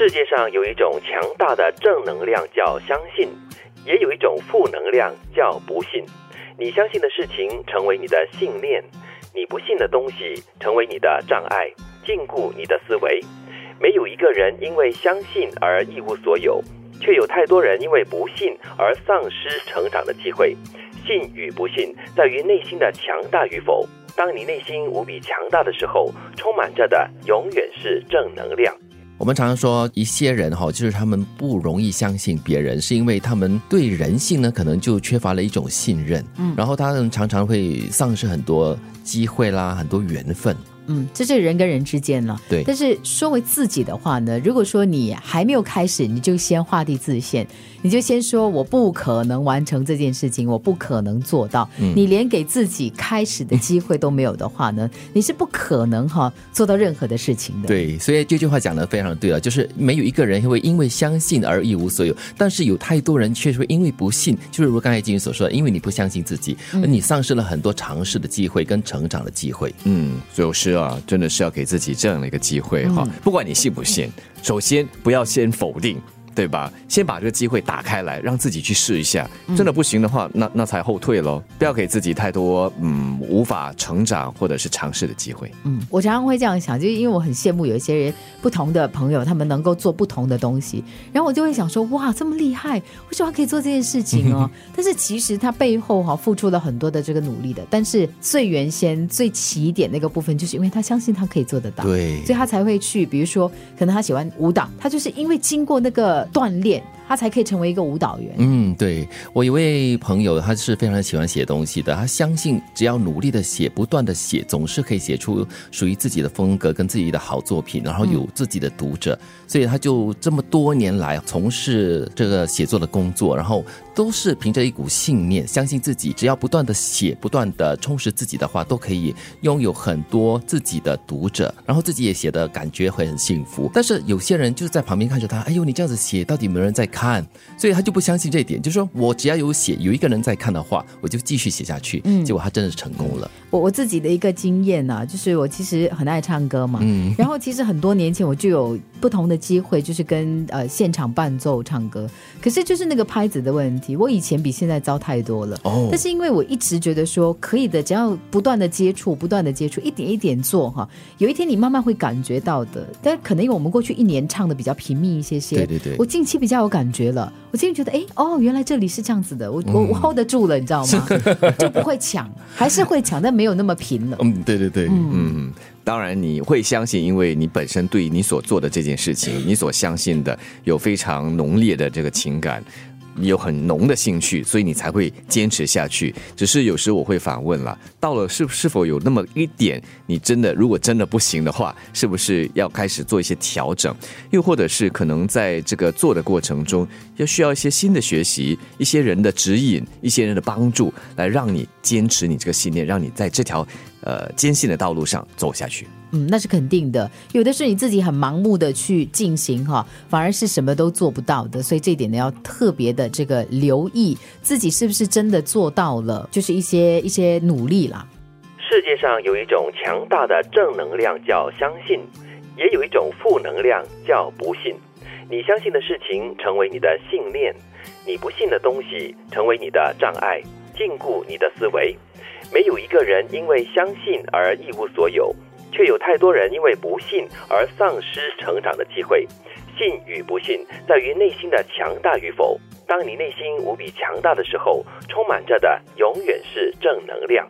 世界上有一种强大的正能量叫相信，也有一种负能量叫不信。你相信的事情成为你的信念，你不信的东西成为你的障碍，禁锢你的思维。没有一个人因为相信而一无所有，却有太多人因为不信而丧失成长的机会。信与不信在于内心的强大与否。当你内心无比强大的时候，充满着的永远是正能量。我们常常说一些人哈，就是他们不容易相信别人，是因为他们对人性呢，可能就缺乏了一种信任。嗯，然后他们常常会丧失很多机会啦，很多缘分。嗯，这是人跟人之间了。对，但是说回自己的话呢，如果说你还没有开始，你就先画地自限，你就先说我不可能完成这件事情，我不可能做到。嗯你连给自己开始的机会都没有的话呢，你是不可能哈做到任何的事情的。对，所以这句话讲的非常对了，就是没有一个人会因为相信而一无所有，但是有太多人确实会因为不信，就是如刚才金云所说的，因为你不相信自己，而你丧失了很多尝试的机会跟成长的机会。嗯，就是啊，真的是要给自己这样的一个机会哈，不管你信不信，首先不要先否定。对吧？先把这个机会打开来，让自己去试一下。真的不行的话，那那才后退喽。不要给自己太多嗯无法成长或者是尝试的机会。嗯，我常常会这样想，就是因为我很羡慕有一些人不同的朋友，他们能够做不同的东西。然后我就会想说，哇，这么厉害，为什么可以做这件事情哦？但是其实他背后哈付出了很多的这个努力的。但是最原先最起点那个部分，就是因为他相信他可以做得到，对，所以他才会去。比如说，可能他喜欢舞蹈，他就是因为经过那个。锻炼，他才可以成为一个舞蹈员。嗯，对我一位朋友，他是非常喜欢写东西的。他相信，只要努力的写，不断的写，总是可以写出属于自己的风格跟自己的好作品，然后有自己的读者。所以他就这么多年来从事这个写作的工作，然后都是凭着一股信念，相信自己，只要不断的写，不断的充实自己的话，都可以拥有很多自己的读者，然后自己也写的感觉会很幸福。但是有些人就是在旁边看着他，哎呦，你这样子写，到底没有人在看？所以他就不相信这一点，就是说我只要有写，有一个人在看的话，我就继续写下去。嗯，结果他真的是成功了。我我自己的一个经验呢，就是我其实很爱唱歌嘛，嗯，然后其实很多年前我就有不同的。机会就是跟呃现场伴奏唱歌，可是就是那个拍子的问题，我以前比现在糟太多了。哦，但是因为我一直觉得说可以的，只要不断的接触，不断的接触，一点一点做哈，有一天你慢慢会感觉到的。但可能因为我们过去一年唱的比较频密一些些，对对对，我近期比较有感觉了，我今天觉得哎哦，原来这里是这样子的，我我我 hold 得住了，你知道吗？就不会抢，还是会抢，但没有那么频了。嗯，对对对，嗯。当然你会相信，因为你本身对你所做的这件事情，你所相信的有非常浓烈的这个情感。有很浓的兴趣，所以你才会坚持下去。只是有时我会反问了，到了是是否有那么一点，你真的如果真的不行的话，是不是要开始做一些调整？又或者是可能在这个做的过程中，要需要一些新的学习，一些人的指引，一些人的帮助，来让你坚持你这个信念，让你在这条呃坚信的道路上走下去。嗯，那是肯定的。有的是你自己很盲目的去进行哈，反而是什么都做不到的。所以这一点呢，要特别的这个留意自己是不是真的做到了，就是一些一些努力啦。世界上有一种强大的正能量叫相信，也有一种负能量叫不信。你相信的事情成为你的信念，你不信的东西成为你的障碍，禁锢你的思维。没有一个人因为相信而一无所有。却有太多人因为不信而丧失成长的机会。信与不信，在于内心的强大与否。当你内心无比强大的时候，充满着的永远是正能量。